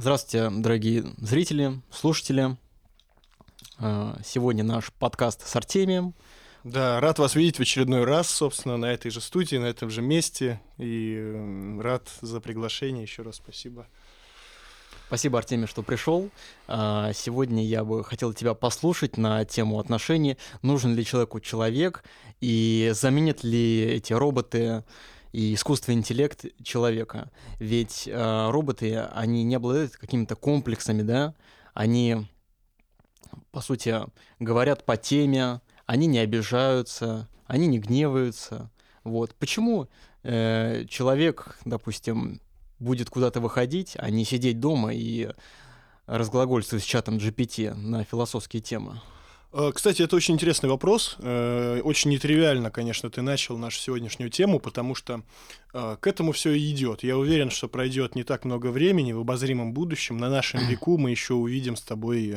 Здравствуйте, дорогие зрители, слушатели. Э, сегодня наш подкаст с Артемием. Да, рад вас видеть в очередной раз, собственно, на этой же студии, на этом же месте. И рад за приглашение. Еще раз спасибо. Спасибо, Артемий, что пришел. А, сегодня я бы хотел тебя послушать на тему отношений. Нужен ли человеку человек и заменят ли эти роботы и искусственный интеллект человека? Ведь а, роботы, они не обладают какими-то комплексами, да? Они, по сути, говорят по теме, они не обижаются, они не гневаются. Вот. Почему э, человек, допустим, будет куда-то выходить, а не сидеть дома и разглагольствовать с чатом GPT на философские темы? Э, кстати, это очень интересный вопрос. Э, очень нетривиально, конечно, ты начал нашу сегодняшнюю тему, потому что э, к этому все и идет. Я уверен, что пройдет не так много времени в обозримом будущем. На нашем веку мы еще увидим с тобой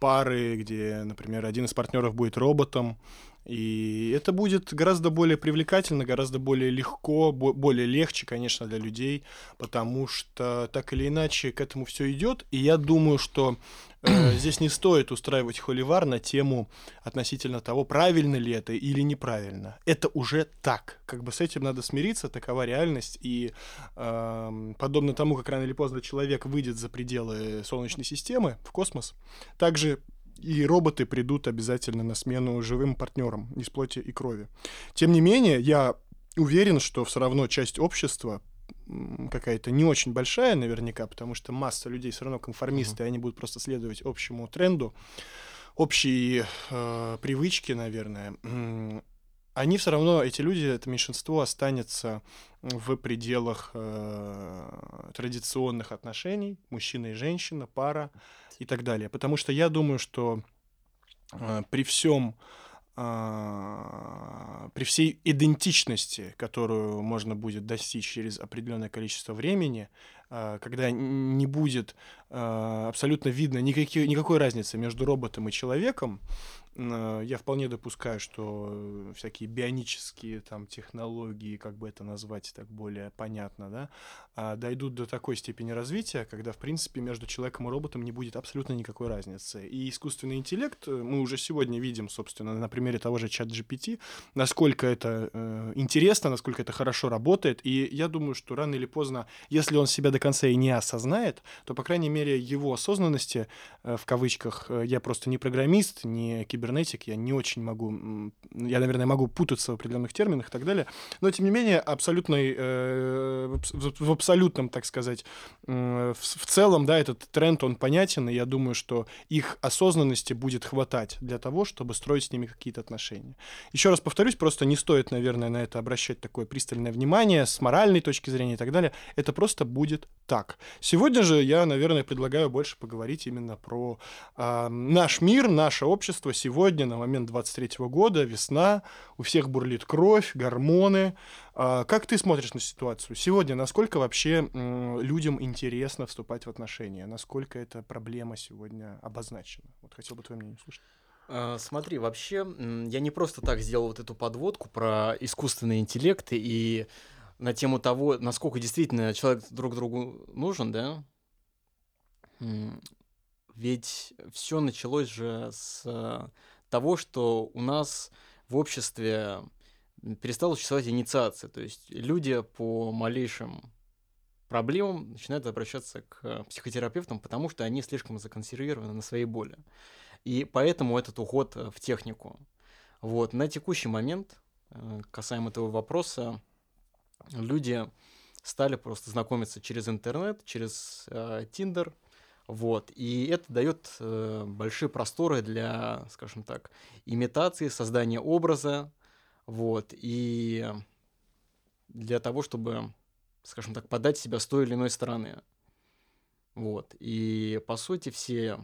пары, где, например, один из партнеров будет роботом, и это будет гораздо более привлекательно, гораздо более легко, более легче, конечно, для людей, потому что так или иначе к этому все идет. И я думаю, что э, здесь не стоит устраивать холивар на тему относительно того, правильно ли это или неправильно. Это уже так. Как бы с этим надо смириться, такова реальность. И э, подобно тому, как рано или поздно человек выйдет за пределы Солнечной системы в космос, также и роботы придут обязательно на смену живым партнерам из плоти и крови. Тем не менее, я уверен, что все равно часть общества какая-то не очень большая наверняка, потому что масса людей все равно конформисты, mm-hmm. они будут просто следовать общему тренду, общие э, привычки, наверное. Они все равно, эти люди, это меньшинство, останется в пределах э, традиционных отношений, мужчина и женщина, пара и так далее. Потому что я думаю, что э, при всем э, при всей идентичности, которую можно будет достичь через определенное количество времени, когда не будет э, абсолютно видно никакой, никакой разницы между роботом и человеком, я вполне допускаю, что всякие бионические там технологии, как бы это назвать так более понятно, да, а, дойдут до такой степени развития, когда, в принципе, между человеком и роботом не будет абсолютно никакой разницы. И искусственный интеллект, э, мы уже сегодня видим, собственно, на примере того же чат GPT, насколько это э, интересно, насколько это хорошо работает. И я думаю, что рано или поздно, если он себя до конца и не осознает, то, по крайней мере, его осознанности, э, в кавычках, э, я просто не программист, не кибернетик, я не очень могу, я, наверное, могу путаться в определенных терминах и так далее, но, тем не менее, абсолютный, э, в, абсолютном, так сказать, в целом, да, этот тренд, он понятен, и я думаю, что их осознанности будет хватать для того, чтобы строить с ними какие-то отношения. Еще раз повторюсь, просто не стоит, наверное, на это обращать такое пристальное внимание с моральной точки зрения и так далее. Это просто будет так. Сегодня же я, наверное, предлагаю больше поговорить именно про э, наш мир, наше общество сегодня, на момент 23 года, весна, у всех бурлит кровь, гормоны. А, как ты смотришь на ситуацию? Сегодня насколько вообще людям интересно вступать в отношения? Насколько эта проблема сегодня обозначена? Вот хотел бы твое мнение услышать. А, смотри, вообще, я не просто так сделал вот эту подводку про искусственный интеллект и на тему того, насколько действительно человек друг другу нужен, да? Ведь все началось же с того, что у нас в обществе перестала существовать инициация. То есть люди по малейшим проблемам начинают обращаться к психотерапевтам, потому что они слишком законсервированы на своей боли. И поэтому этот уход в технику. Вот. На текущий момент, э, касаемо этого вопроса, люди стали просто знакомиться через интернет, через э, Tinder, вот. И это дает э, большие просторы для, скажем так, имитации, создания образа. Вот. И для того, чтобы, скажем так, подать себя с той или иной стороны. Вот. И по сути все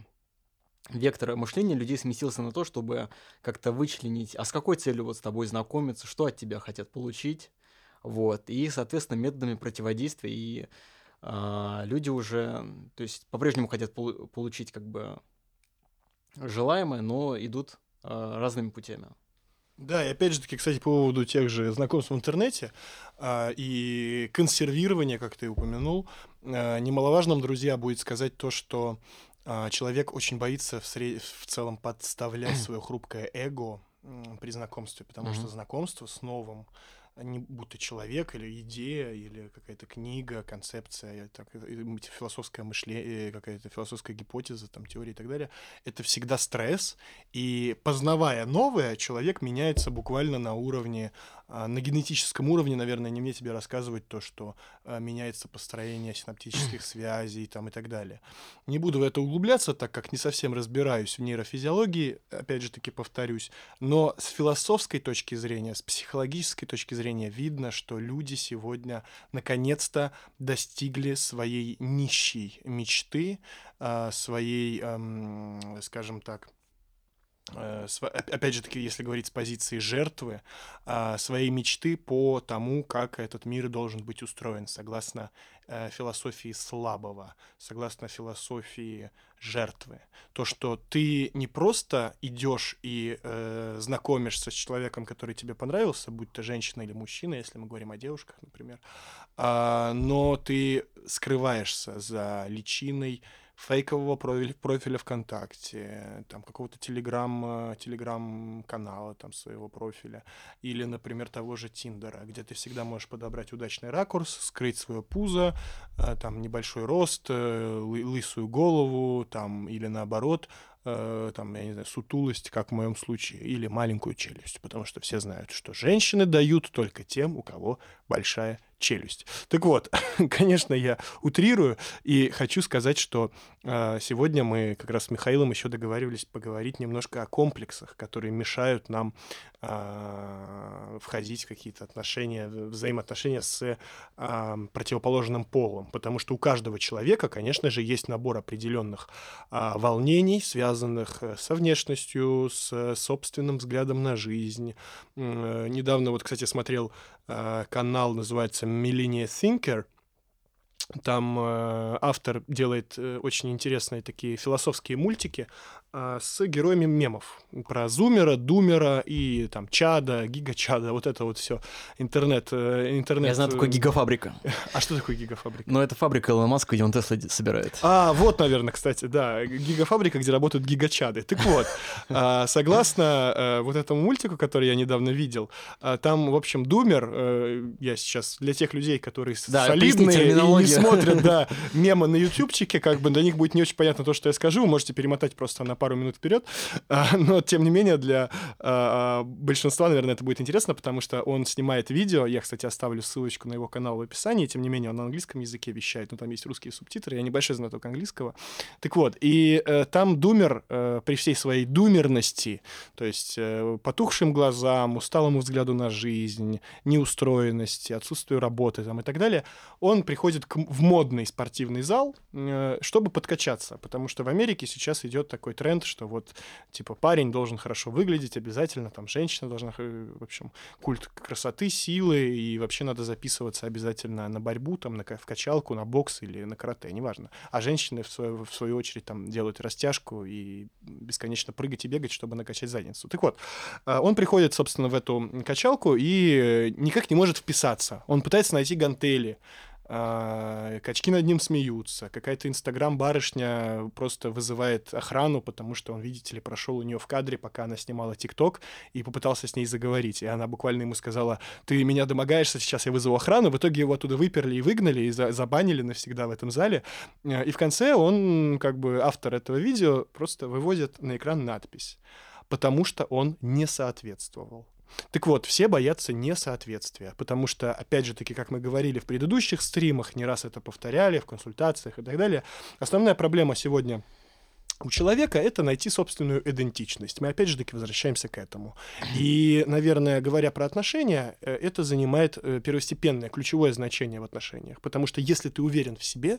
вектор мышления людей сместился на то, чтобы как-то вычленить, а с какой целью вот с тобой знакомиться, что от тебя хотят получить, вот, и, соответственно, методами противодействия и а, люди уже, то есть по-прежнему хотят пол- получить как бы желаемое, но идут а, разными путями. Да, и опять же таки, кстати, по поводу тех же знакомств в интернете а, и консервирования, как ты упомянул, а, немаловажным, друзья, будет сказать то, что а, человек очень боится в, сред... в целом подставлять свое хрупкое эго при знакомстве, потому mm-hmm. что знакомство с новым не будто человек или идея, или какая-то книга, концепция, так, философское мышление, какая-то философская гипотеза, там, теория и так далее, это всегда стресс, и познавая новое, человек меняется буквально на уровне а, на генетическом уровне, наверное, не мне тебе рассказывать то, что а, меняется построение синаптических связей там, и так далее. Не буду в это углубляться, так как не совсем разбираюсь в нейрофизиологии, опять же таки повторюсь, но с философской точки зрения, с психологической точки зрения видно, что люди сегодня наконец-то достигли своей нищей мечты, а, своей, скажем так, опять же таки, если говорить с позиции жертвы, а, своей мечты по тому, как этот мир должен быть устроен, согласно э, философии слабого, согласно философии жертвы. То, что ты не просто идешь и э, знакомишься с человеком, который тебе понравился, будь то женщина или мужчина, если мы говорим о девушках, например, э, но ты скрываешься за личиной фейкового профиля, ВКонтакте, там какого-то телеграм, телеграм-канала там своего профиля, или, например, того же Тиндера, где ты всегда можешь подобрать удачный ракурс, скрыть свое пузо, э, там небольшой рост, э, лысую голову, там, или наоборот, э, там, я не знаю, сутулость, как в моем случае, или маленькую челюсть, потому что все знают, что женщины дают только тем, у кого большая челюсть. Так вот, конечно, я утрирую и хочу сказать, что сегодня мы как раз с Михаилом еще договаривались поговорить немножко о комплексах, которые мешают нам э, входить в какие-то отношения, взаимоотношения с э, противоположным полом, потому что у каждого человека, конечно же, есть набор определенных э, волнений, связанных со внешностью, с собственным взглядом на жизнь. Э, недавно вот, кстати, смотрел э, канал, называется Millennial Thinker. Там э, автор делает э, очень интересные такие философские мультики с героями мемов про Зумера, Думера и там Чада, Гигачада, вот это вот все. Интернет, э, интернет. Я знаю, такое Гигафабрика. А что такое Гигафабрика? Ну, это фабрика Илона Маска, где он Тесла собирает. А, вот, наверное, кстати, да, Гигафабрика, где работают гигачады. Так вот, а, согласно э, вот этому мультику, который я недавно видел, а, там, в общем, Думер, э, я сейчас для тех людей, которые солидные и не смотрят, да, мемы на ютубчике, как бы для них будет не очень понятно то, что я скажу, вы можете перемотать просто на пару минут вперед. А, но, тем не менее, для а, большинства, наверное, это будет интересно, потому что он снимает видео. Я, кстати, оставлю ссылочку на его канал в описании. Тем не менее, он на английском языке вещает. Ну, там есть русские субтитры. Я небольшой знаток английского. Так вот, и э, там Думер э, при всей своей думерности, то есть э, потухшим глазам, усталому взгляду на жизнь, неустроенности, отсутствию работы там, и так далее, он приходит к, в модный спортивный зал, чтобы подкачаться, потому что в Америке сейчас идет такой тренд тренд, что вот, типа, парень должен хорошо выглядеть обязательно, там, женщина должна, в общем, культ красоты, силы, и вообще надо записываться обязательно на борьбу, там, на, в качалку, на бокс или на карате, неважно. А женщины, в свою, в свою очередь, там, делают растяжку и бесконечно прыгать и бегать, чтобы накачать задницу. Так вот, а, он приходит, собственно, в эту качалку и никак не может вписаться. Он пытается найти гантели, качки над ним смеются, какая-то инстаграм-барышня просто вызывает охрану, потому что он, видите ли, прошел у нее в кадре, пока она снимала ТикТок, и попытался с ней заговорить. И она буквально ему сказала, ты меня домогаешься, сейчас я вызову охрану. В итоге его оттуда выперли и выгнали, и за забанили навсегда в этом зале. А, и в конце он, как бы автор этого видео, просто выводит на экран надпись, потому что он не соответствовал. Так вот, все боятся несоответствия, потому что, опять же таки, как мы говорили в предыдущих стримах, не раз это повторяли в консультациях и так далее, основная проблема сегодня у человека это найти собственную идентичность. Мы опять же таки возвращаемся к этому. И, наверное, говоря про отношения, э, это занимает э, первостепенное, ключевое значение в отношениях. Потому что если ты уверен в себе,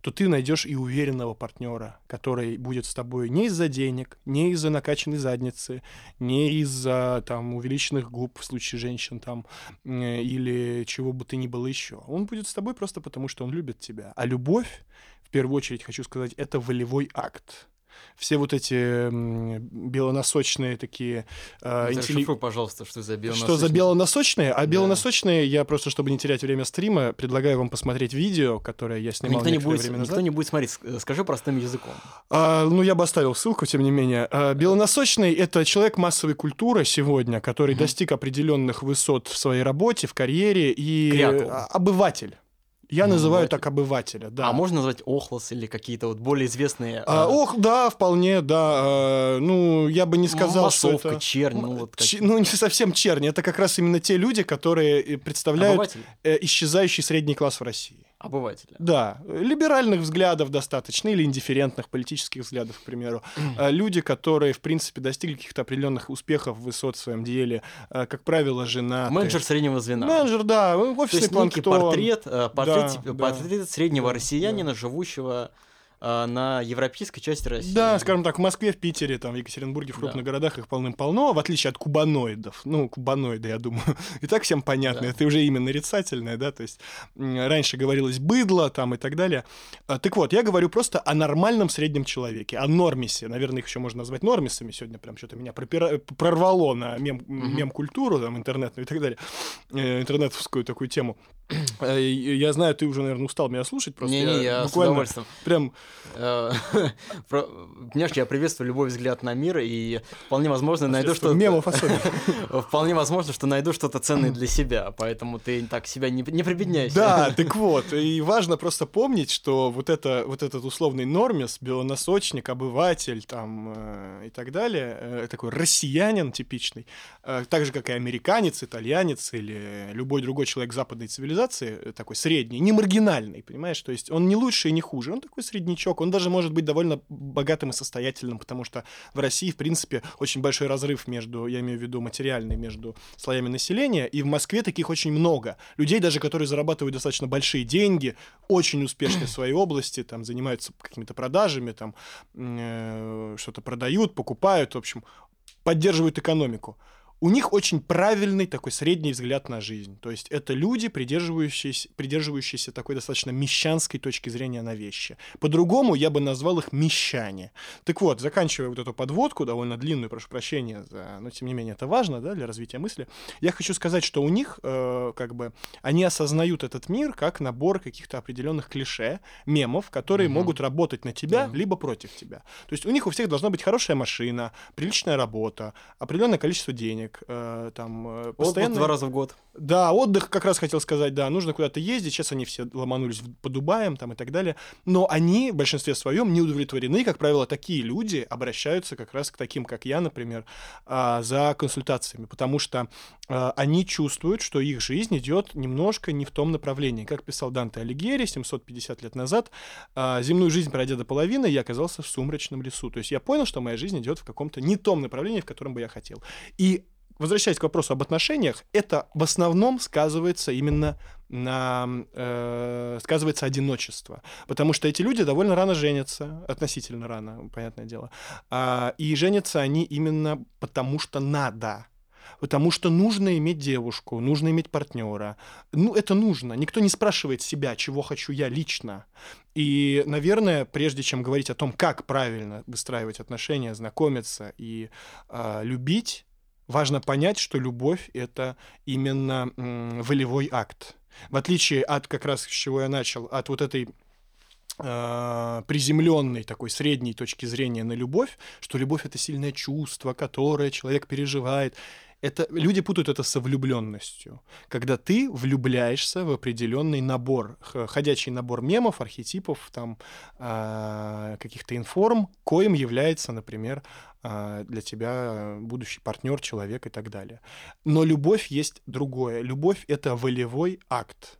то ты найдешь и уверенного партнера, который будет с тобой не из-за денег, не из-за накачанной задницы, не из-за там увеличенных губ в случае женщин там э, или чего бы ты ни было еще. Он будет с тобой просто потому, что он любит тебя. А любовь, в первую очередь хочу сказать, это волевой акт. все вот эти белоносочные такие... Э, интелли... пожалуйста, что за белоносочные. Что за белоносочные? А да. белоносочные, я просто, чтобы не терять время стрима, предлагаю вам посмотреть видео, которое я снимал никто не будет, время назад. Никто не будет смотреть, скажи простым языком. А, ну, я бы оставил ссылку, тем не менее. А, белоносочный — это человек массовой культуры сегодня, который угу. достиг определенных высот в своей работе, в карьере и Крякл. обыватель. Я ну, называю обыватель. так обывателя, да. А можно назвать Охлос или какие-то вот более известные... А, а... Ох, да, вполне, да. А, ну, я бы не сказал, Массовка, что это... чернь, ну вот... Ч... Ну, не совсем чернь, это как раз именно те люди, которые э, представляют Обыватель? Э, исчезающий средний класс в России обывателя. Да, либеральных взглядов достаточно или индифферентных политических взглядов, к примеру. А, люди, которые, в принципе, достигли каких-то определенных успехов, высот в своем деле, а, как правило, жена. Менеджер среднего звена. Менеджер, да, офисный То есть портрет, э, портрет, да, портрет да, среднего да, россиянина, да. живущего а, на европейской части России. Да, скажем так, в Москве, в Питере, там, в Екатеринбурге, в крупных да. городах их полным-полно, в отличие от кубаноидов. Ну, кубаноиды, я думаю, и так всем понятно, да. это уже имя нарицательное, да, то есть раньше говорилось быдло там и так далее. А, так вот, я говорю просто о нормальном среднем человеке, о нормисе, наверное, их еще можно назвать нормисами, сегодня прям что-то меня пропира... прорвало на мем... угу. мем-культуру, там, интернетную и так далее, э, интернетовскую такую тему. Э, я знаю, ты уже, наверное, устал меня слушать, просто не, не, я, я с удовольствием. Прям... Э, понимаешь, я приветствую любой взгляд на мир, и вполне возможно найду что-то... Мемов особенно. Вполне возможно, что найду что-то ценное для себя, поэтому ты так себя не, не прибедняйся. Да, так вот, и важно просто помнить, что вот, это, вот этот условный нормис, белоносочник, обыватель там э, и так далее, такой россиянин типичный, так же, как и американец, итальянец или любой другой человек западной цивилизации, цивилизации, э, такой средний, не маргинальный, понимаешь? То есть он не лучше и не хуже, он такой среднячок, он даже может быть довольно богатым и состоятельным, потому что в России, в принципе, очень большой разрыв между, я имею в виду материальный, между слоями населения, и в Москве таких очень много. Людей даже, которые зарабатывают достаточно большие деньги, очень успешны в своей области, там, занимаются какими-то продажами, там, э, что-то продают, покупают, в общем, поддерживают экономику у них очень правильный такой средний взгляд на жизнь. То есть это люди, придерживающиеся, придерживающиеся такой достаточно мещанской точки зрения на вещи. По-другому я бы назвал их мещане. Так вот, заканчивая вот эту подводку, довольно длинную, прошу прощения, за, но тем не менее это важно да, для развития мысли, я хочу сказать, что у них э, как бы они осознают этот мир как набор каких-то определенных клише, мемов, которые угу. могут работать на тебя, да. либо против тебя. То есть у них у всех должна быть хорошая машина, приличная работа, определенное количество денег, денег, э, там э, постоянно... два раза в год. Да, отдых, как раз хотел сказать, да, нужно куда-то ездить, сейчас они все ломанулись по Дубаям там и так далее, но они в большинстве своем не удовлетворены, как правило, такие люди обращаются как раз к таким, как я, например, э, за консультациями, потому что э, они чувствуют, что их жизнь идет немножко не в том направлении. Как писал Данте Алигьери 750 лет назад, э, земную жизнь пройдя до половины, я оказался в сумрачном лесу. То есть я понял, что моя жизнь идет в каком-то не том направлении, в котором бы я хотел. И возвращаясь к вопросу об отношениях, это в основном сказывается именно на э, сказывается одиночество, потому что эти люди довольно рано женятся, относительно рано, понятное дело, а, и женятся они именно потому что надо, потому что нужно иметь девушку, нужно иметь партнера. Ну, это нужно. Никто не спрашивает себя, чего хочу я лично. И, наверное, прежде чем говорить о том, как правильно выстраивать отношения, знакомиться и э, любить, важно понять, что любовь — это именно волевой акт. В отличие от, как раз с чего я начал, от вот этой э, приземленной такой средней точки зрения на любовь, что любовь это сильное чувство, которое человек переживает это люди путают это со влюбленностью, когда ты влюбляешься в определенный набор, ходячий набор мемов, архетипов, там э, каких-то информ, коим является, например, э, для тебя будущий партнер, человек и так далее. Но любовь есть другое. Любовь это волевой акт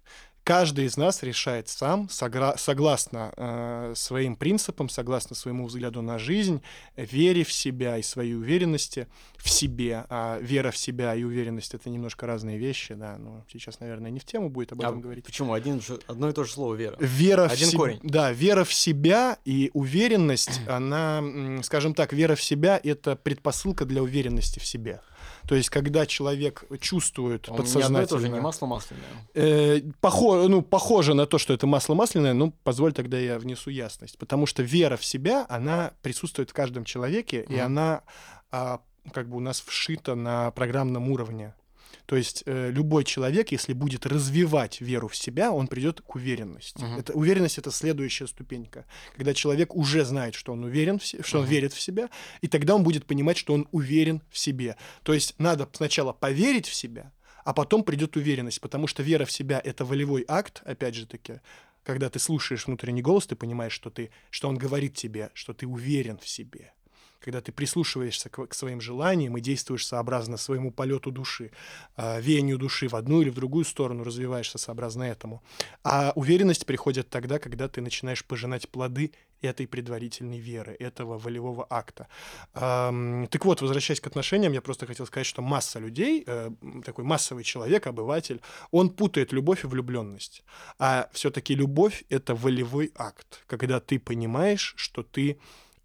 каждый из нас решает сам, согласно э, своим принципам, согласно своему взгляду на жизнь, вере в себя и своей уверенности в себе. А вера в себя и уверенность — это немножко разные вещи, да, но сейчас, наверное, не в тему будет об этом а говорить. Почему? Один, одно и то же слово «вера». Вера Один в корень. Да, вера в себя и уверенность, она, скажем так, вера в себя — это предпосылка для уверенности в себе. То есть, когда человек чувствует ни подсознательно... одно и то же не масло масляное. Э, похо- ну, похоже на то, что это масло масляное, ну, позволь тогда я внесу ясность. Потому что вера в себя, она присутствует в каждом человеке, и Мгм. она а, как бы у нас вшита на программном уровне. То есть э, любой человек, если будет развивать веру в себя, он придет к уверенности. Мгм. Это, уверенность это следующая ступенька, когда человек уже знает, что он уверен, в се- что он Мгм. верит в себя, и тогда он будет понимать, что он уверен в себе. То есть надо сначала поверить в себя, а потом придет уверенность, потому что вера в себя это волевой акт, опять же таки, когда ты слушаешь внутренний голос, ты понимаешь, что ты, что он говорит тебе, что ты уверен в себе. Когда ты прислушиваешься к, к своим желаниям и действуешь сообразно своему полету души, а, веянию души в одну или в другую сторону, развиваешься сообразно этому. А уверенность приходит тогда, когда ты начинаешь пожинать плоды этой предварительной веры, этого волевого акта. Ам, так вот, возвращаясь к отношениям, я просто хотел сказать, что масса людей, э, такой массовый человек, обыватель, он путает любовь и влюбленность. А все-таки любовь это волевой акт, когда ты понимаешь, что ты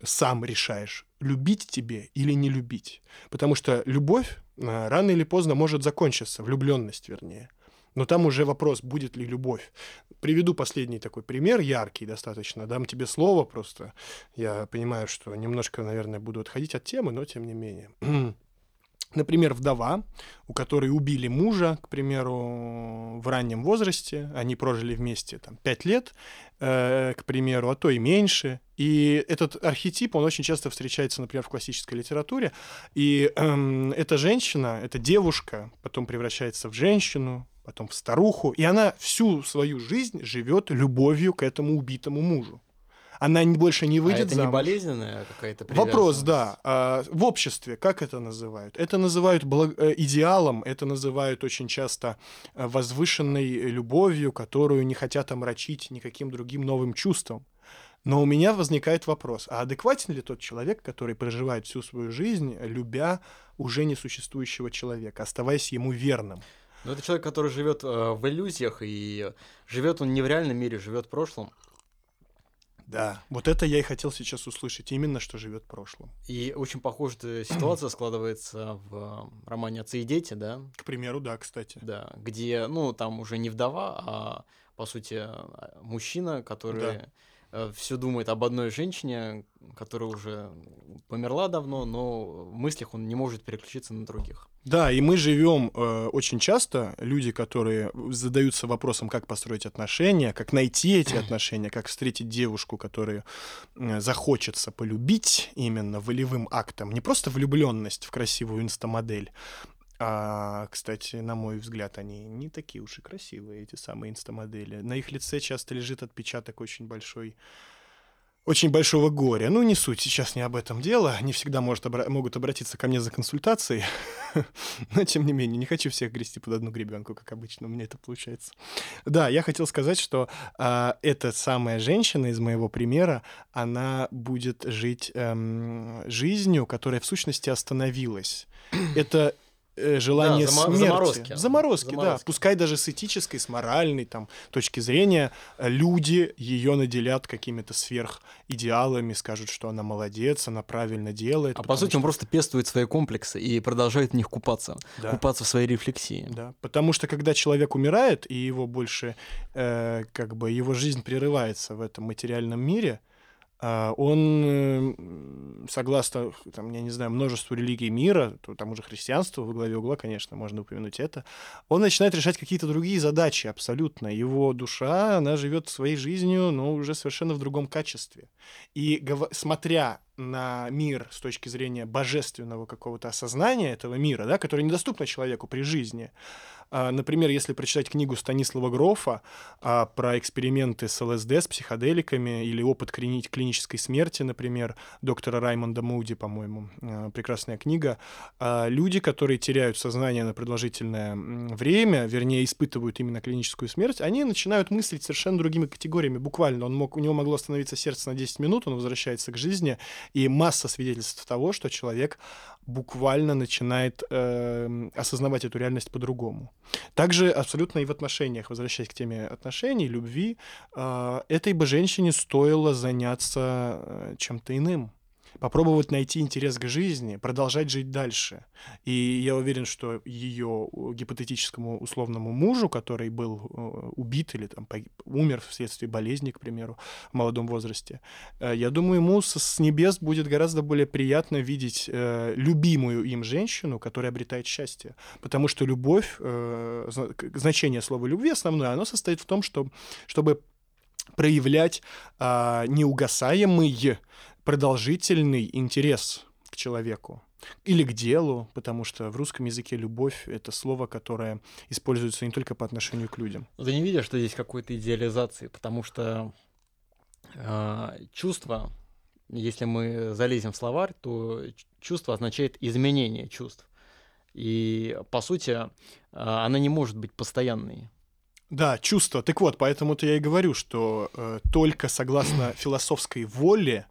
сам решаешь, любить тебе или не любить. Потому что любовь э, рано или поздно может закончиться, влюбленность вернее. Но там уже вопрос, будет ли любовь. Приведу последний такой пример, яркий достаточно. Дам тебе слово просто. Я понимаю, что немножко, наверное, буду отходить от темы, но тем не менее. Например, вдова, у которой убили мужа, к примеру, в раннем возрасте, они прожили вместе там, 5 лет, э, к примеру, а то и меньше. И этот архетип, он очень часто встречается, например, в классической литературе. И эм, эта женщина, эта девушка потом превращается в женщину, потом в старуху, и она всю свою жизнь живет любовью к этому убитому мужу. Она не- больше не А выйдет это не замуж. болезненная какая-то Вопрос, да. А, В обществе как это называют? Это называют э, идеалом, это называют очень часто э, возвышенной любовью, которую не хотят омрачить никаким другим новым чувством. Но у меня возникает вопрос, а адекватен ли тот человек, который проживает всю свою жизнь, любя уже несуществующего человека, оставаясь ему верным? Ну, это человек, который живет э, в иллюзиях, и живет он не в реальном мире, живет в прошлом. Да, вот это я и хотел сейчас услышать, именно что живет прошлым. И очень похожая ситуация складывается в э, романе «Отцы и дети», да, К примеру, да, кстати. да, где, ну, там уже не вдова, а, по сути, э, мужчина, который все думает об одной женщине, которая уже померла давно, но в мыслях он не может переключиться на других. Да, и мы живем э, очень часто, люди, которые задаются вопросом, как построить отношения, как найти эти отношения, как встретить девушку, которую э, захочется полюбить именно волевым актом. Не просто влюбленность в красивую инстамодель, а, кстати, на мой взгляд, они не такие уж и красивые, эти самые инстамодели. На их лице часто лежит отпечаток очень большой очень большого горя. Ну, не суть, сейчас не об этом дело. Не всегда может обра- могут обратиться ко мне за консультацией. Но, тем не менее, не хочу всех грести под одну гребенку, как обычно у меня это получается. Да, я хотел сказать, что а, эта самая женщина из моего примера, она будет жить эм, жизнью, которая в сущности остановилась. Это э, желание Да, смерти. заморозки. Заморозки, да. Заморозки. Пускай даже с этической, с моральной там, точки зрения, э, люди ее наделят какими-то сверхидеалами, скажут, что она молодец, она правильно делает. А по сути, что- он просто пестует свои комплексы и продолжает в них купаться, Да. купаться в своей рефлексии. Да, потому что когда человек умирает, и его больше, э, как бы, его жизнь прерывается в этом материальном мире, он, э, м, согласно, там, я не знаю, множеству религий мира, то там уже христианство во главе угла, конечно, можно упомянуть это, он начинает решать какие-то другие задачи абсолютно. Его душа, она живет своей жизнью, но уже совершенно в другом качестве. И смотря на мир с точки зрения божественного какого-то осознания этого мира, да, который недоступно человеку при жизни, а, Например, если прочитать книгу Станислава Грофа а, про эксперименты с ЛСД, с психоделиками, или опыт клини- клинической смерти, например, доктора Раймонда Муди, по-моему, а, прекрасная книга, а, люди, которые теряют сознание на продолжительное время, вернее, испытывают именно клиническую смерть, они начинают мыслить совершенно другими категориями, буквально. Он мог, у него могло остановиться сердце на 10 минут, он возвращается к жизни, и масса свидетельств того, что человек буквально начинает э, осознавать эту реальность по-другому. Также абсолютно и в отношениях, возвращаясь к теме отношений, любви, э, этой бы женщине стоило заняться э, чем-то иным. Попробовать найти интерес к жизни, продолжать жить дальше. И я уверен, что ее гипотетическому условному мужу, который был э, убит или там умер вследствие болезни, к примеру, в молодом возрасте, э, я думаю, ему с небес будет гораздо более приятно видеть э, любимую им женщину, которая обретает счастье. Потому что любовь, значение слова любви основное, оно состоит в том, что, чтобы проявлять а, неугасаемый продолжительный интерес к человеку или к делу, потому что в русском языке любовь — это слово, которое используется не только по отношению к людям. Ты не видишь, что здесь какой-то идеализации, потому что э, чувство, если мы залезем в словарь, то чувство означает изменение чувств. И, по сути, э, она не может быть постоянной. Да, чувство. Так вот, поэтому-то я и говорю, что э, только согласно философской воле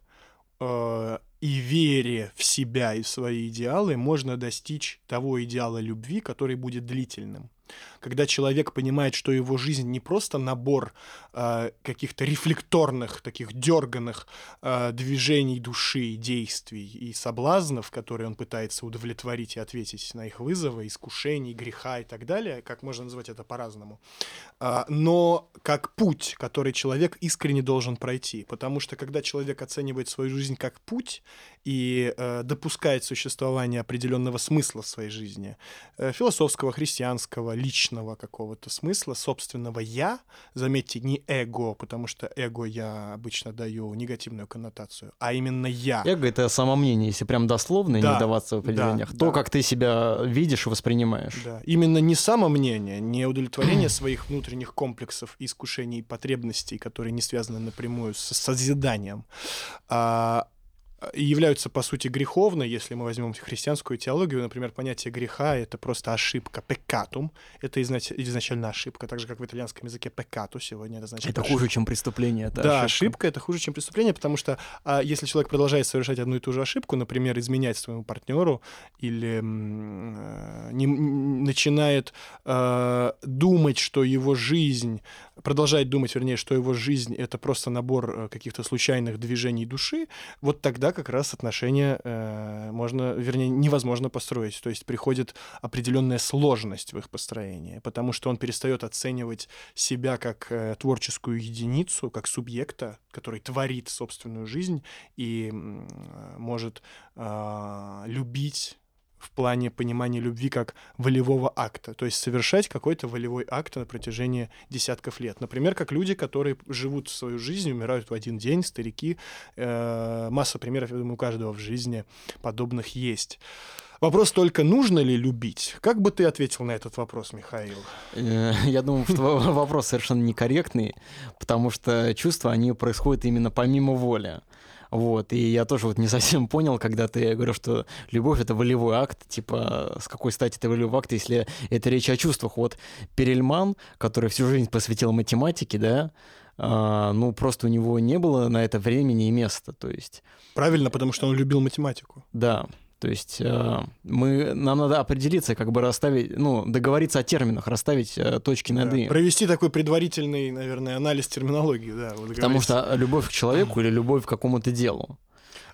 э, и вере в себя и в свои идеалы можно достичь того идеала любви, который будет длительным когда человек понимает, что его жизнь не просто набор э, каких-то рефлекторных, таких дерганных э, движений души, действий и соблазнов, которые он пытается удовлетворить и ответить на их вызовы, искушений, греха и так далее, как можно назвать это по-разному, э, но как путь, который человек искренне должен пройти. Потому что когда человек оценивает свою жизнь как путь и э, допускает существование определенного смысла в своей жизни, э, философского, христианского, личного какого-то смысла, собственного «я», заметьте, не эго, потому что эго я обычно даю негативную коннотацию, а именно «я». Эго — это самомнение, если прям дословно да, не вдаваться в определениях. Да, То, да. как ты себя видишь и воспринимаешь. Да. Именно не самомнение, не удовлетворение своих внутренних комплексов, искушений и потребностей, которые не связаны напрямую с созиданием, а являются, по сути, греховны, если мы возьмем христианскую теологию, например, понятие греха — это просто ошибка, пекатум, это изначально ошибка, так же, как в итальянском языке пекату сегодня это значит Это ошибка. хуже, чем преступление, это Да, ошибка. ошибка — это хуже, чем преступление, потому что а, если человек продолжает совершать одну и ту же ошибку, например, изменять своему партнеру или э, не, начинает э, думать, что его жизнь, продолжает думать, вернее, что его жизнь — это просто набор э, каких-то случайных движений души, вот тогда как раз отношения э, можно, вернее, невозможно построить. То есть приходит определенная сложность в их построении, потому что он перестает оценивать себя как э, творческую единицу, как субъекта, который творит собственную жизнь и э, может э, любить в плане понимания любви как волевого акта, то есть совершать какой-то волевой акт на протяжении десятков лет. Например, как люди, которые живут свою жизнь, умирают в один день, старики. Э, масса примеров, я думаю, у каждого в жизни подобных есть. Вопрос только, нужно ли любить? Как бы ты ответил на этот вопрос, Михаил? Э, я думаю, что вопрос совершенно некорректный, потому что чувства, они происходят именно помимо воли. Вот, и я тоже вот не совсем понял, когда ты говорил, что любовь — это волевой акт, типа, с какой стати это волевой акт, если это речь о чувствах. Вот Перельман, который всю жизнь посвятил математике, да, а, ну, просто у него не было на это времени и места, то есть... Правильно, потому что он любил математику. Да, то есть э, мы, нам надо определиться, как бы расставить, ну, договориться о терминах, расставить э, точки над да. «и». Провести такой предварительный, наверное, анализ терминологии, да. Вот Потому что любовь к человеку или любовь к какому-то делу,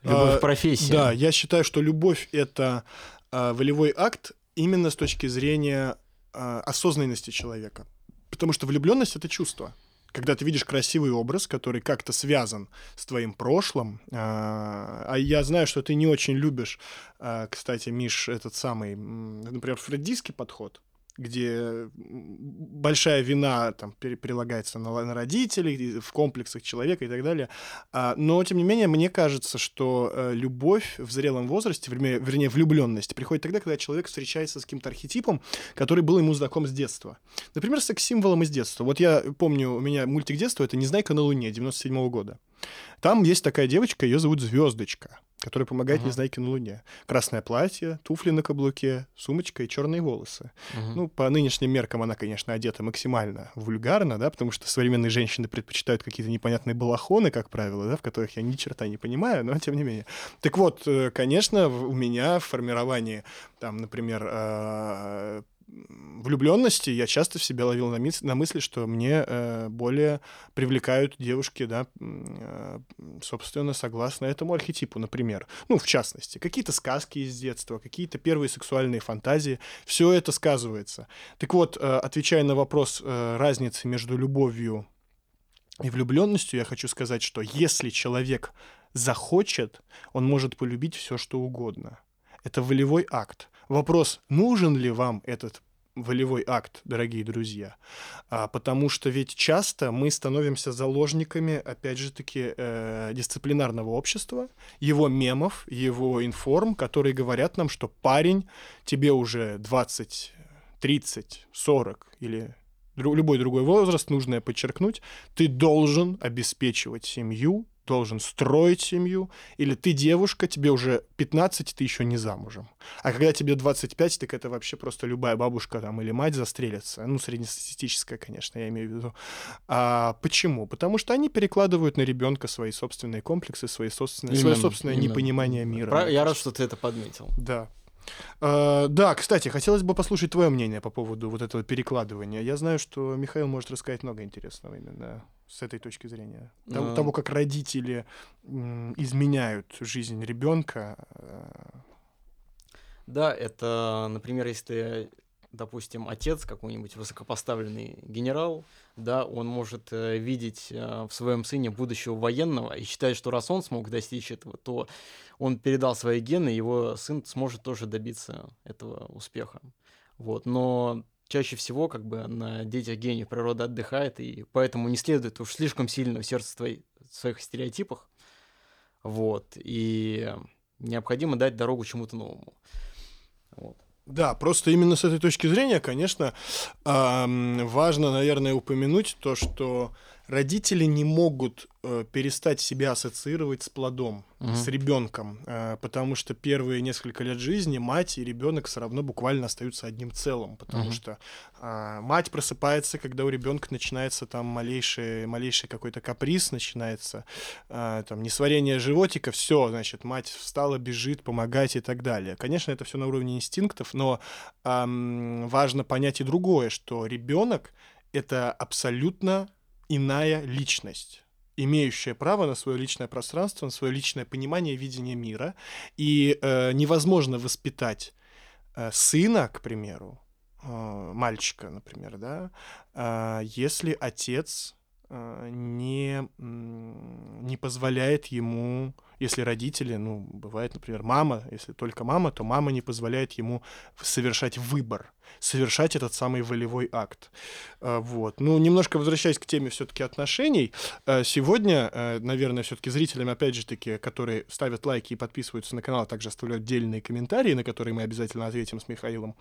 любовь а, к профессии. Да, я считаю, что любовь — это а, волевой акт именно с точки зрения а, осознанности человека. Потому что влюбленность — это чувство когда ты видишь красивый образ, который как-то связан с твоим прошлым, а, а я знаю, что ты не очень любишь, а, кстати, Миш, этот самый, например, фреддийский подход, где большая вина там прилагается на, на родителей, в комплексах человека и так далее. А, но, тем не менее, мне кажется, что э, любовь в зрелом возрасте, вернее, вернее влюбленность, приходит тогда, когда человек встречается с каким-то архетипом, который был ему знаком с детства. Например, секс-символом из детства. Вот я помню, у меня мультик детства — это «Незнайка на Луне» 97 -го года. Там есть такая девочка, ее зовут Звездочка который помогает uh-huh. Незнайке на Луне. Красное платье, туфли на каблуке, сумочка и черные волосы. Uh-huh. Ну, по нынешним меркам она, конечно, одета максимально вульгарно, да, потому что современные женщины предпочитают какие-то непонятные балахоны, как правило, да, в которых я ни черта не понимаю, но тем не менее. Так вот, э, конечно, у меня в формировании, там, например, э, влюбленности я часто в себя ловил на, мыс- на мысли, что мне э, более привлекают девушки, да, э, собственно, согласно этому архетипу, например. Ну, в частности, какие-то сказки из детства, какие-то первые сексуальные фантазии. Все это сказывается. Так вот, э, отвечая на вопрос э, разницы между любовью и влюбленностью, я хочу сказать, что если человек захочет, он может полюбить все, что угодно. Это волевой акт. Вопрос, нужен ли вам этот волевой акт, дорогие друзья. А, потому что ведь часто мы становимся заложниками, опять же таки, э, дисциплинарного общества, его мемов, его информ, которые говорят нам, что парень, тебе уже 20, 30, 40 или любой другой возраст, нужно подчеркнуть, ты должен обеспечивать семью, должен строить семью, или ты девушка, тебе уже 15, ты еще не замужем. А когда тебе 25, так это вообще просто любая бабушка там или мать застрелится. Ну, среднестатистическая, конечно, я имею в виду. А почему? Потому что они перекладывают на ребенка свои собственные комплексы, свои собственные, именно, свое собственное именно. непонимание мира. Про... Я рад, что ты это подметил. Да. Uh, да, кстати, хотелось бы послушать твое мнение по поводу вот этого перекладывания. Я знаю, что Михаил может рассказать много интересного именно с этой точки зрения? Того, а... того как родители изменяют жизнь ребенка. Э. Да, это, например, если ты, допустим, отец какой-нибудь высокопоставленный генерал, да, он может э, видеть э, в своем сыне будущего военного и считает, что раз он смог достичь этого, то он передал свои гены, его сын сможет тоже добиться этого успеха. Вот. Но чаще всего как бы на детях гениев природа отдыхает, и поэтому не следует уж слишком сильно в сердце твоей, своих стереотипах. Вот. И необходимо дать дорогу чему-то новому. Вот. Да, просто именно с этой точки зрения, конечно, важно, наверное, упомянуть то, что родители не могут э, перестать себя ассоциировать с плодом, угу. с ребенком, э, потому что первые несколько лет жизни мать и ребенок все равно буквально остаются одним целым, потому угу. что э, мать просыпается, когда у ребенка начинается там малейший, малейший какой-то каприз, начинается э, там несварение животика, все, значит, мать встала, бежит, помогать и так далее. Конечно, это все на уровне инстинктов, но э, важно понять и другое, что ребенок это абсолютно иная личность имеющая право на свое личное пространство, на свое личное понимание и видение мира. И э, невозможно воспитать э, сына, к примеру, э, мальчика, например, да, э, если отец э, не, не позволяет ему если родители, ну, бывает, например, мама, если только мама, то мама не позволяет ему совершать выбор, совершать этот самый волевой акт. А, вот. Ну, немножко возвращаясь к теме все-таки отношений, а, сегодня, а, наверное, все-таки зрителям, опять же таки, которые ставят лайки и подписываются на канал, а также оставляют отдельные комментарии, на которые мы обязательно ответим с Михаилом,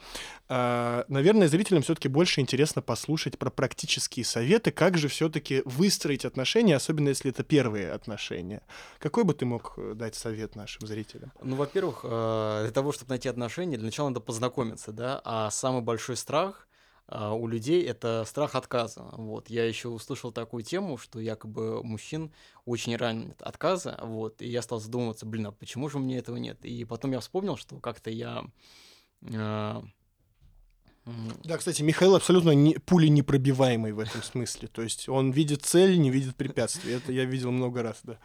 наверное, зрителям все-таки больше интересно послушать про практические советы, как же все-таки выстроить отношения, особенно если это первые отношения. Какой бы ты мог Э, дать совет нашим зрителям? Ну, во-первых, э, для того, чтобы найти отношения, для начала надо познакомиться, да, а самый большой страх э, у людей это страх отказа. Вот. Я еще услышал такую тему, что якобы мужчин очень ранит отказа, вот, и я стал задумываться, блин, а почему же у меня этого нет? И потом я вспомнил, что как-то я да, кстати, Михаил абсолютно не, пули непробиваемый в этом смысле. То есть он видит цель, не видит препятствий. Это я видел много раз, да.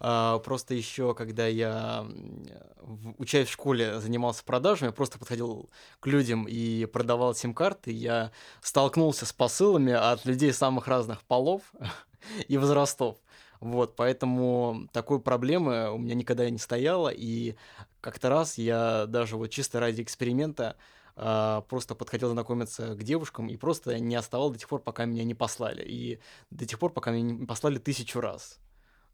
А, просто еще, когда я, учась в школе, занимался продажами, я просто подходил к людям и продавал сим-карты, я столкнулся с посылами от людей самых разных полов и возрастов. Вот, поэтому такой проблемы у меня никогда не стояло, и как-то раз я даже вот чисто ради эксперимента а, просто подходил знакомиться к девушкам и просто не оставал до тех пор, пока меня не послали. И до тех пор, пока меня не послали тысячу раз.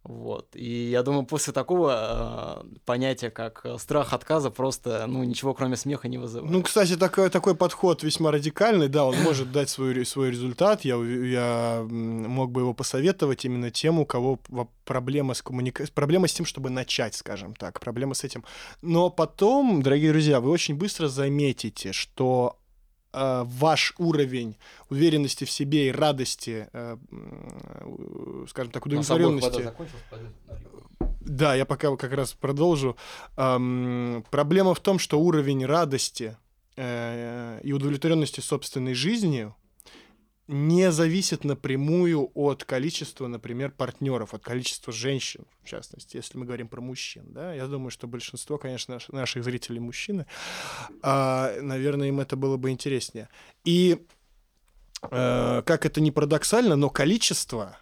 Вот. И я думаю, после такого э, понятия, как страх отказа, просто, ну, ничего кроме смеха не вызывает. Ну, кстати, такой, такой подход весьма радикальный, да, он может дать свой, свой результат. Я, я мог бы его посоветовать именно тем, у кого проблема с коммуникацией, проблема с тем, чтобы начать, скажем так, проблема с этим. Но потом, дорогие друзья, вы очень быстро заметите, что э, ваш уровень уверенности в себе и радости, э, скажем так, удовлетворенности. Да, я пока как раз продолжу. Проблема в том, что уровень радости э, и удовлетворенности собственной жизнью не зависит напрямую от количества, например, партнеров, от количества женщин, в частности, если мы говорим про мужчин. Да? Я думаю, что большинство, конечно, наших зрителей мужчины. А, наверное, им это было бы интереснее. И э, как это не парадоксально, но количество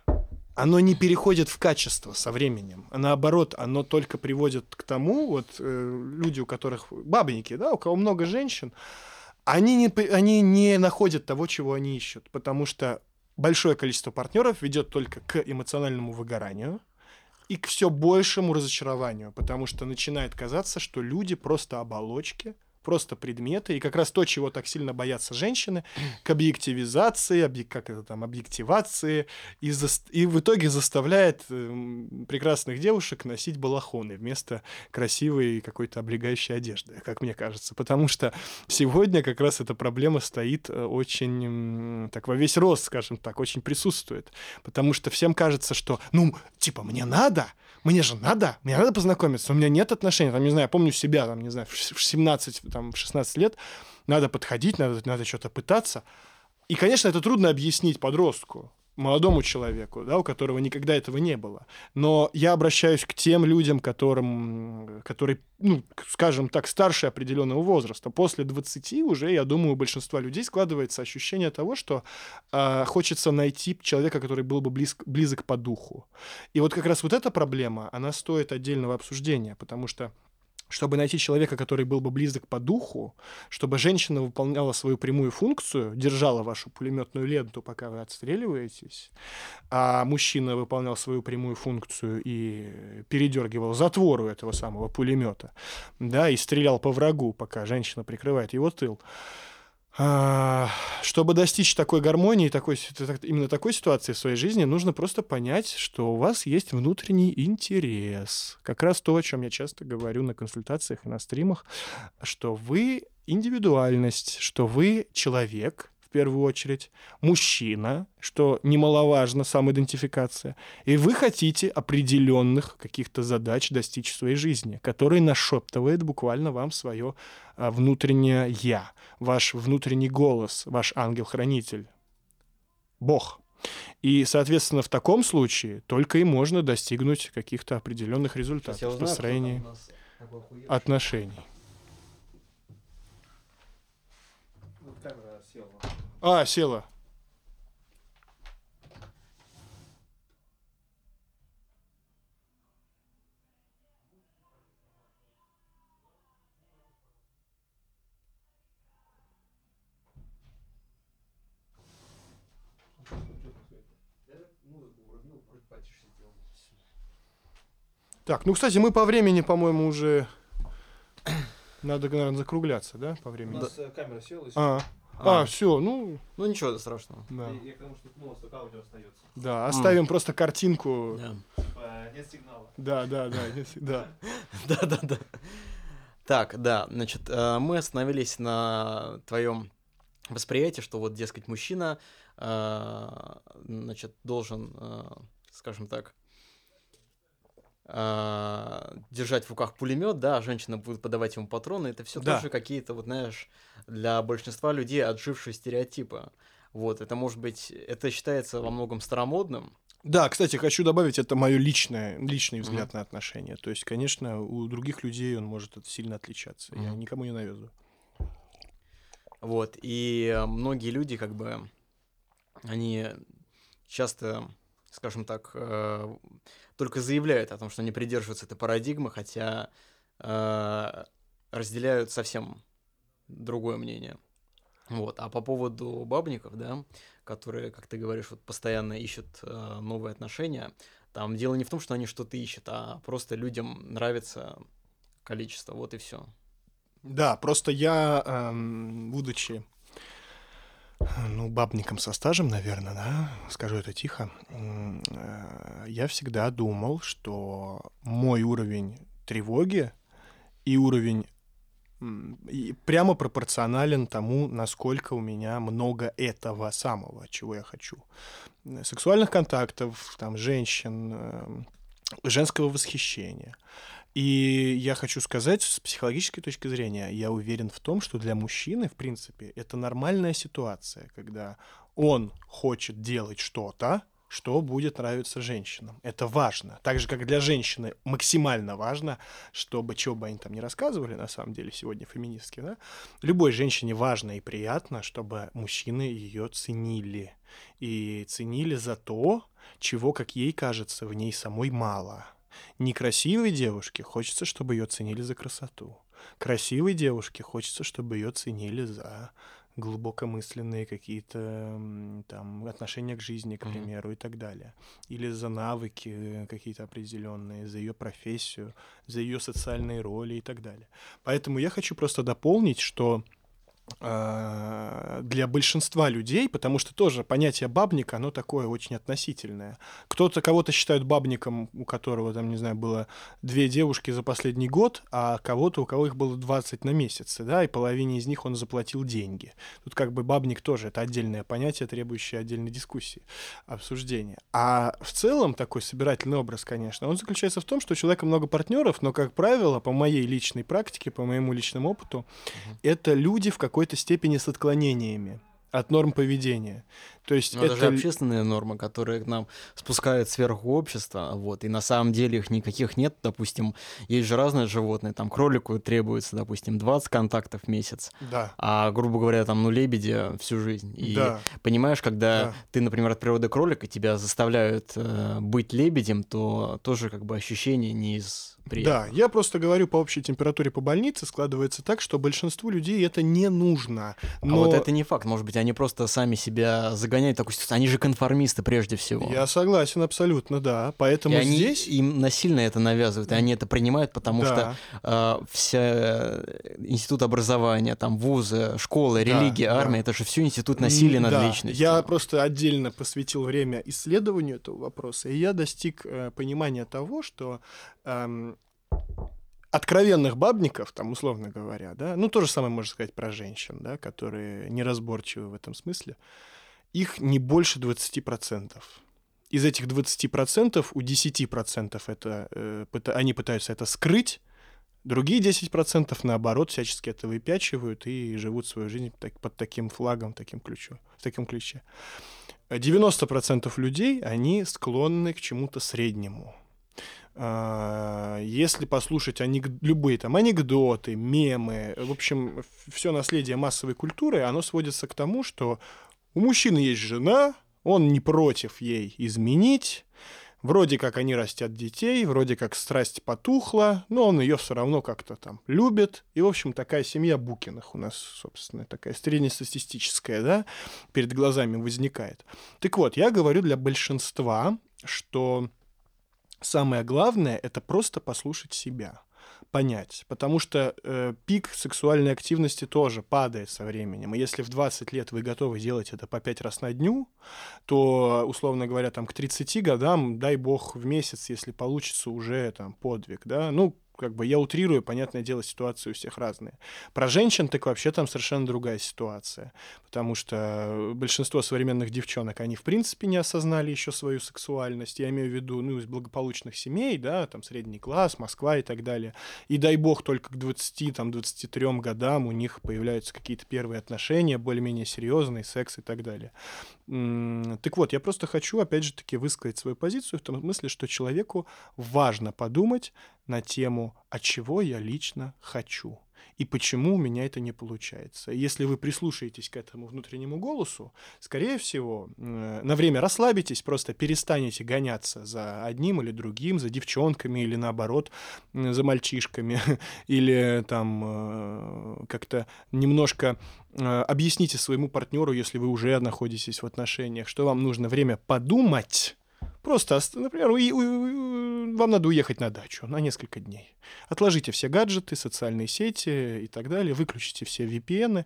оно не переходит в качество со временем. А наоборот, оно только приводит к тому, вот э, люди, у которых бабники, да, у кого много женщин, они не, они не находят того, чего они ищут, потому что большое количество партнеров ведет только к эмоциональному выгоранию и к все большему разочарованию, потому что начинает казаться, что люди просто оболочки, просто предметы, и как раз то, чего так сильно боятся женщины, к объективизации, объ... как это там, объективации, и, за... и в итоге заставляет э, прекрасных девушек носить балахоны вместо красивой какой-то облегающей одежды, как мне кажется. Потому что сегодня как раз эта проблема стоит э, очень, так во весь рост, скажем так, очень присутствует. Потому что всем кажется, что, ну, типа, мне надо, мне же надо, мне надо познакомиться, у меня нет отношений, там, не знаю, я помню себя, там, не знаю, в 17, там, в 16 лет, надо подходить, надо, надо что-то пытаться. И, конечно, это трудно объяснить подростку молодому человеку, да, у которого никогда этого не было. Но я обращаюсь к тем людям, которым, которые, ну, скажем так, старше определенного возраста. После 20 уже, я думаю, у большинства людей складывается ощущение того, что э, хочется найти человека, который был бы близ, близок по духу. И вот как раз вот эта проблема, она стоит отдельного обсуждения, потому что чтобы найти человека, который был бы близок по духу, чтобы женщина выполняла свою прямую функцию, держала вашу пулеметную ленту, пока вы отстреливаетесь, а мужчина выполнял свою прямую функцию и передергивал затвору этого самого пулемета, да, и стрелял по врагу, пока женщина прикрывает его тыл. А, чтобы достичь такой гармонии, такой, именно такой ситуации в своей жизни, нужно просто понять, что у вас есть внутренний интерес. Как раз то, о чем я часто говорю на консультациях и на стримах, что вы индивидуальность, что вы человек, первую очередь, мужчина, что немаловажно, самоидентификация, и вы хотите определенных каких-то задач достичь в своей жизни, которые нашептывает буквально вам свое а, внутреннее «я», ваш внутренний голос, ваш ангел-хранитель, Бог. И, соответственно, в таком случае только и можно достигнуть каких-то определенных результатов в построении отношений. А, села. Так, ну, кстати, мы по времени, по-моему, уже... Надо, наверное, закругляться, да, по времени? У нас да. камера села. И а, а, а все, ну... Ну ничего страшного. Да. Я, я к тому, что ну, только аудио остается. Да, оставим mm. просто картинку. Да. Типа, нет сигнала. Да, да, да, да. Да, да, да. Так, да, значит, э, мы остановились на твоем восприятии, что вот, дескать, мужчина, э, значит, должен, э, скажем так, э, держать в руках пулемет, да, а женщина будет подавать ему патроны, это все да. тоже какие-то, вот знаешь, для большинства людей отжившие стереотипы. Вот, это может быть, это считается во многом старомодным. Да, кстати, хочу добавить, это мое личное, личный взгляд mm-hmm. на отношения. То есть, конечно, у других людей он может сильно отличаться. Mm-hmm. Я никому не навязываю. Вот, и многие люди, как бы, они часто, скажем так, э, только заявляют о том, что они придерживаются этой парадигмы, хотя э, разделяют совсем другое мнение. Вот. А по поводу бабников, да, которые, как ты говоришь, вот постоянно ищут э, новые отношения, там дело не в том, что они что-то ищут, а просто людям нравится количество, вот и все. Да, просто я, эм, будучи ну, бабником со стажем, наверное, да, скажу это тихо, э, я всегда думал, что мой уровень тревоги и уровень и прямо пропорционален тому, насколько у меня много этого самого, чего я хочу. Сексуальных контактов, там, женщин, эм, женского восхищения. И я хочу сказать, с психологической точки зрения, я уверен в том, что для мужчины, в принципе, это нормальная ситуация, когда он хочет делать что-то, что будет нравиться женщинам. Это важно. Так же, как для женщины максимально важно, чтобы, чего бы они там не рассказывали, на самом деле, сегодня феминистки, да, любой женщине важно и приятно, чтобы мужчины ее ценили. И ценили за то, чего, как ей кажется, в ней самой мало. Некрасивой девушке хочется, чтобы ее ценили за красоту. Красивой девушке хочется, чтобы ее ценили за глубокомысленные какие-то там отношения к жизни, к примеру, mm-hmm. и так далее. Или за навыки какие-то определенные, за ее профессию, за ее социальные роли и так далее. Поэтому я хочу просто дополнить, что для большинства людей, потому что тоже понятие бабника, оно такое очень относительное. Кто-то кого-то считают бабником, у которого там, не знаю, было две девушки за последний год, а кого-то, у кого их было 20 на месяц, да, и половине из них он заплатил деньги. Тут как бы бабник тоже это отдельное понятие, требующее отдельной дискуссии, обсуждения. А в целом такой собирательный образ, конечно, он заключается в том, что у человека много партнеров, но, как правило, по моей личной практике, по моему личному опыту, угу. это люди в какой какой-то степени с отклонениями от норм поведения. То есть Но это... это же общественная норма, которая к нам спускает сверху общества, вот, и на самом деле их никаких нет, допустим, есть же разные животные, там кролику требуется, допустим, 20 контактов в месяц, да. а, грубо говоря, там, ну, лебеди всю жизнь. И да. понимаешь, когда да. ты, например, от природы кролика, тебя заставляют э, быть лебедем, то тоже как бы ощущение не из приятных. Да, я просто говорю по общей температуре по больнице, складывается так, что большинству людей это не нужно. Но... А вот это не факт, может быть, они просто сами себя загоняют такую ситуацию. Они же конформисты прежде всего. Я согласен абсолютно, да. Поэтому и они здесь... им насильно это навязывают, и они это принимают, потому да. что э, вся э, институт образования, там вузы, школы, религия, да, армия, да. это же все институт насилия над да. личностью. Я просто отдельно посвятил время исследованию этого вопроса, и я достиг э, понимания того, что э, откровенных бабников, там, условно говоря, да, ну, то же самое можно сказать про женщин, да, которые неразборчивы в этом смысле, их не больше 20%. Из этих 20% у 10% это, э, они пытаются это скрыть, другие 10% наоборот всячески это выпячивают и живут свою жизнь так, под таким флагом, таким ключом, в таком ключе. 90% людей, они склонны к чему-то среднему. А, если послушать анек... любые там анекдоты, мемы, в общем, все наследие массовой культуры, оно сводится к тому, что у мужчины есть жена, он не против ей изменить, вроде как они растят детей, вроде как страсть потухла, но он ее все равно как-то там любит. И, в общем, такая семья Букиных у нас, собственно, такая среднестатистическая, да, перед глазами возникает. Так вот, я говорю для большинства, что самое главное — это просто послушать себя понять. Потому что э, пик сексуальной активности тоже падает со временем. И если в 20 лет вы готовы делать это по 5 раз на дню, то, условно говоря, там к 30 годам, дай бог, в месяц, если получится, уже там подвиг, да, ну, как бы я утрирую, понятное дело, ситуации у всех разные. Про женщин так вообще там совершенно другая ситуация, потому что большинство современных девчонок, они в принципе не осознали еще свою сексуальность, я имею в виду, ну, из благополучных семей, да, там средний класс, Москва и так далее. И дай бог только к 20, там, 23 годам у них появляются какие-то первые отношения, более-менее серьезные, секс и так далее. Так вот, я просто хочу, опять же таки, высказать свою позицию в том смысле, что человеку важно подумать на тему, а чего я лично хочу и почему у меня это не получается. Если вы прислушаетесь к этому внутреннему голосу, скорее всего, на время расслабитесь, просто перестанете гоняться за одним или другим, за девчонками или наоборот, за мальчишками, или там э, как-то немножко э, объясните своему партнеру, если вы уже находитесь в отношениях, что вам нужно время подумать, Просто, например, вам надо уехать на дачу на несколько дней. Отложите все гаджеты, социальные сети и так далее, выключите все VPN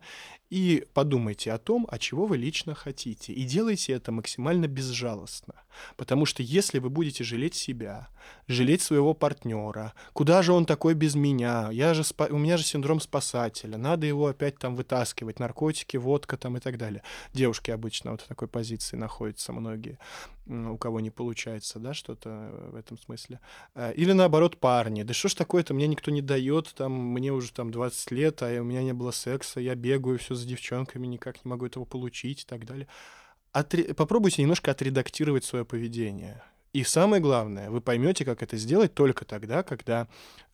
и подумайте о том, о чего вы лично хотите. И делайте это максимально безжалостно. Потому что если вы будете жалеть себя, жалеть своего партнера, куда же он такой без меня, я же спа... у меня же синдром спасателя, надо его опять там вытаскивать, наркотики, водка там и так далее. Девушки обычно вот в такой позиции находятся многие, у кого не получается получается, да, что-то в этом смысле. Э, или наоборот, парни. Да что ж такое-то, мне никто не дает, там, мне уже там 20 лет, а у меня не было секса, я бегаю все за девчонками, никак не могу этого получить и так далее. Отре... Попробуйте немножко отредактировать свое поведение. И самое главное, вы поймете, как это сделать только тогда, когда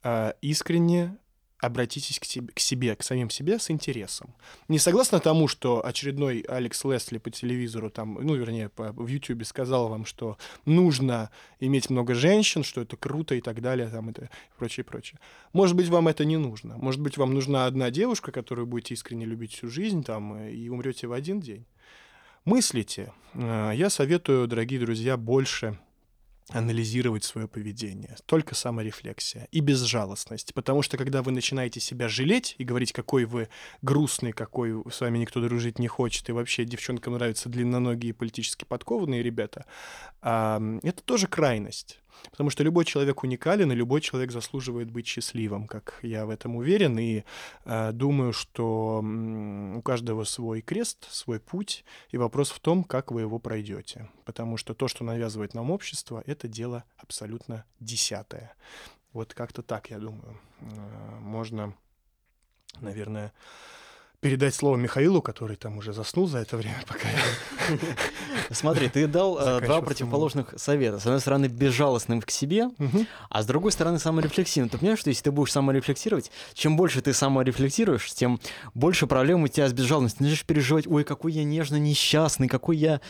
э, искренне обратитесь к себе, к себе, к самим себе с интересом. Не согласно тому, что очередной Алекс Лесли по телевизору, там, ну, вернее, по, в Ютьюбе сказал вам, что нужно иметь много женщин, что это круто и так далее, там, это, и прочее, прочее. Может быть, вам это не нужно. Может быть, вам нужна одна девушка, которую будете искренне любить всю жизнь, там, и умрете в один день. Мыслите. Э, я советую, дорогие друзья, больше анализировать свое поведение. Только саморефлексия и безжалостность. Потому что когда вы начинаете себя жалеть и говорить, какой вы грустный, какой с вами никто дружить не хочет, и вообще девчонкам нравятся длинноногие политически подкованные ребята, это тоже крайность. Потому что любой человек уникален, и любой человек заслуживает быть счастливым, как я в этом уверен. И э, думаю, что у каждого свой крест, свой путь, и вопрос в том, как вы его пройдете. Потому что то, что навязывает нам общество, это дело абсолютно десятое. Вот как-то так, я думаю. Э, можно, наверное, передать слово Михаилу, который там уже заснул за это время, пока я... Смотри, ты дал э, два противоположных совета. С одной стороны, безжалостным к себе, а с другой стороны, саморефлексивным. Ты понимаешь, что если ты будешь саморефлексировать, чем больше ты саморефлексируешь, тем больше проблем у тебя с безжалостностью. Ты начнешь переживать, ой, какой я нежно несчастный, какой я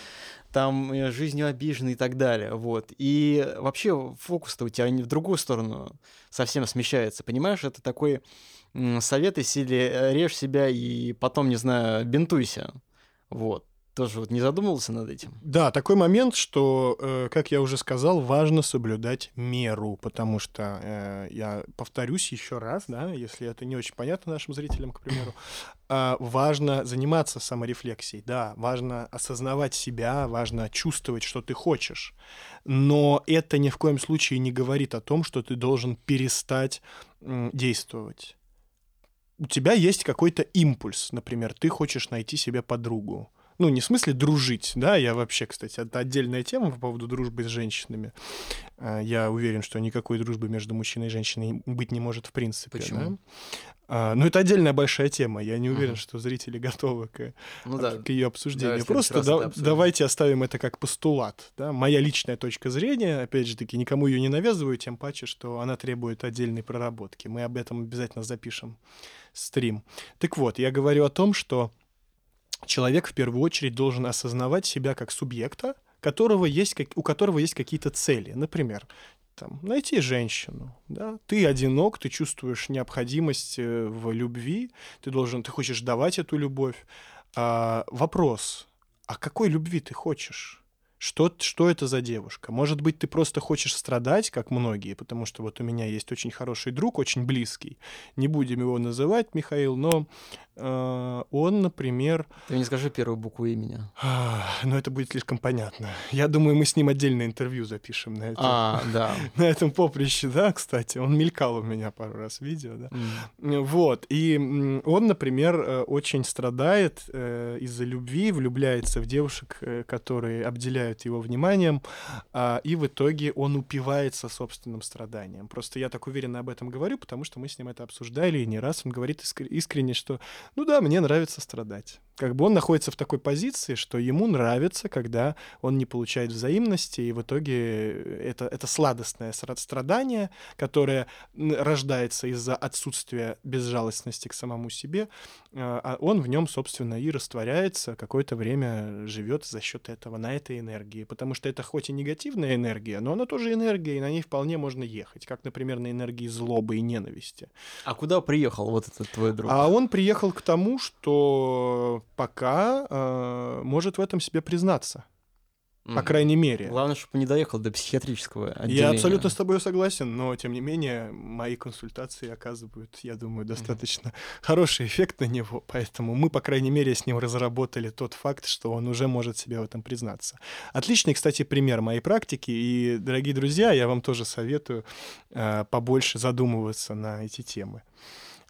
там э, жизнью обиженный и так далее, вот. И вообще фокус-то у тебя в другую сторону совсем смещается, понимаешь? Это такой совет из силы э, режь себя и потом, не знаю, бинтуйся, вот. Тоже вот не задумывался над этим? Да, такой момент, что, э, как я уже сказал, важно соблюдать меру, потому что, э, я повторюсь еще раз, да, если это не очень понятно нашим зрителям, к примеру, э, важно заниматься саморефлексией, да, важно осознавать себя, важно чувствовать, что ты хочешь, но это ни в коем случае не говорит о том, что ты должен перестать действовать. У тебя есть какой-то импульс, например, ты хочешь найти себе подругу, ну, не в смысле дружить, да, я вообще, кстати, это отдельная тема по поводу дружбы с женщинами. А, я уверен, что никакой дружбы между мужчиной и женщиной быть не может в принципе. Почему? Да? А, ну, это отдельная большая тема. Я не уверен, uh-huh. что зрители готовы к, ну, да. к ее обсуждению. Просто да, давайте оставим это как постулат. Да? Моя личная точка зрения, опять же таки, никому ее не навязываю, тем паче, что она требует отдельной проработки. Мы об этом обязательно запишем стрим. Так вот, я говорю о том, что человек в первую очередь должен осознавать себя как субъекта, которого есть, у которого есть какие-то цели. Например, там, найти женщину, да, ты одинок, ты чувствуешь необходимость э, в любви, ты должен, ты хочешь давать эту любовь. А, вопрос, а какой любви ты хочешь? Что, что это за девушка? Может быть, ты просто хочешь страдать, как многие, потому что вот у меня есть очень хороший друг, очень близкий. Не будем его называть, Михаил, но он, например... Ты не скажи первую букву имени. но это будет слишком понятно. Я думаю, мы с ним отдельное интервью запишем на этом, а, да. на этом поприще, да, кстати. Он мелькал у меня пару раз в видео, да. Mm. Вот. И он, например, э, очень страдает э, из-за любви, влюбляется в девушек, э, которые обделяют его вниманием, э, и в итоге он упивается собственным страданием. Просто я так уверенно об этом говорю, потому что мы с ним это обсуждали, и не раз он говорит искренне, что ну да, мне нравится страдать как бы он находится в такой позиции, что ему нравится, когда он не получает взаимности, и в итоге это, это сладостное страдание, которое рождается из-за отсутствия безжалостности к самому себе, а, а он в нем, собственно, и растворяется, какое-то время живет за счет этого, на этой энергии, потому что это хоть и негативная энергия, но она тоже энергия, и на ней вполне можно ехать, как, например, на энергии злобы и ненависти. А куда приехал вот этот твой друг? А он приехал к тому, что пока э, может в этом себе признаться. Mm. По крайней мере. Главное, чтобы не доехал до психиатрического отделения. Я абсолютно с тобой согласен, но тем не менее мои консультации оказывают, я думаю, достаточно mm. хороший эффект на него, поэтому мы, по крайней мере, с ним разработали тот факт, что он уже может себе в этом признаться. Отличный, кстати, пример моей практики, и, дорогие друзья, я вам тоже советую э, побольше задумываться на эти темы.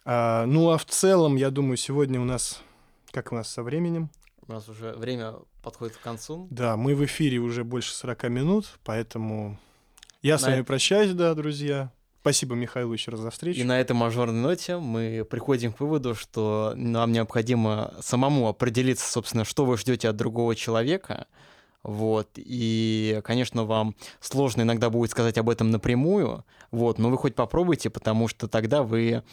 А, ну а в целом, я думаю, сегодня у нас как у нас со временем? У нас уже время подходит к концу. Да, мы в эфире уже больше 40 минут, поэтому я с На вами эт- прощаюсь, да, друзья. Спасибо, Михаил, еще раз за встречу. И на этой мажорной ноте мы приходим к выводу, что нам необходимо самому определиться, собственно, что вы ждете от другого человека. Вот. И, конечно, вам сложно иногда будет сказать об этом напрямую, вот, но вы хоть попробуйте, потому что тогда вы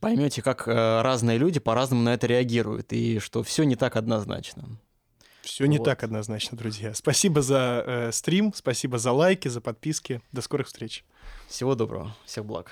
поймете, как э, разные люди по-разному на это реагируют, и что все не так однозначно. Все не Вот. так однозначно, друзья. Спасибо за э, стрим, спасибо за лайки, за подписки. До скорых встреч. Всего доброго, всех благ.